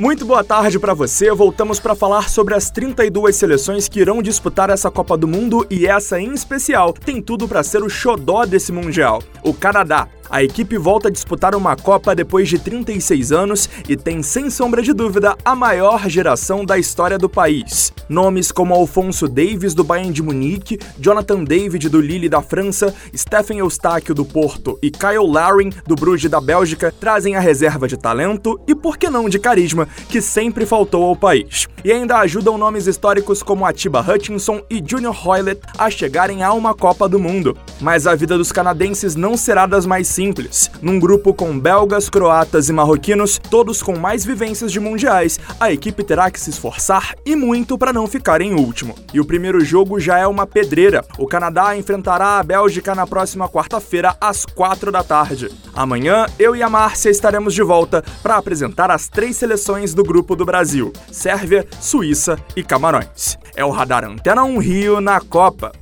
Muito boa tarde para você. Voltamos para falar sobre as 32 seleções que irão disputar essa Copa do Mundo e essa em especial tem tudo para ser o xodó desse mundial. O Canadá. A equipe volta a disputar uma Copa depois de 36 anos e tem, sem sombra de dúvida, a maior geração da história do país. Nomes como Alfonso Davis, do Bayern de Munique, Jonathan David, do Lille da França, Stephen Eustáquio, do Porto e Kyle Larin, do Bruges da Bélgica, trazem a reserva de talento e, por que não, de carisma, que sempre faltou ao país. E ainda ajudam nomes históricos como Atiba Hutchinson e Junior Hoylett a chegarem a uma Copa do Mundo. Mas a vida dos canadenses não será das mais simples. Num grupo com belgas, croatas e marroquinos, todos com mais vivências de mundiais, a equipe terá que se esforçar e muito para não ficar em último. E o primeiro jogo já é uma pedreira. O Canadá enfrentará a Bélgica na próxima quarta-feira, às quatro da tarde. Amanhã, eu e a Márcia estaremos de volta para apresentar as três seleções do grupo do Brasil: Sérvia, Suíça e Camarões. É o Radar Antena 1 Rio na Copa.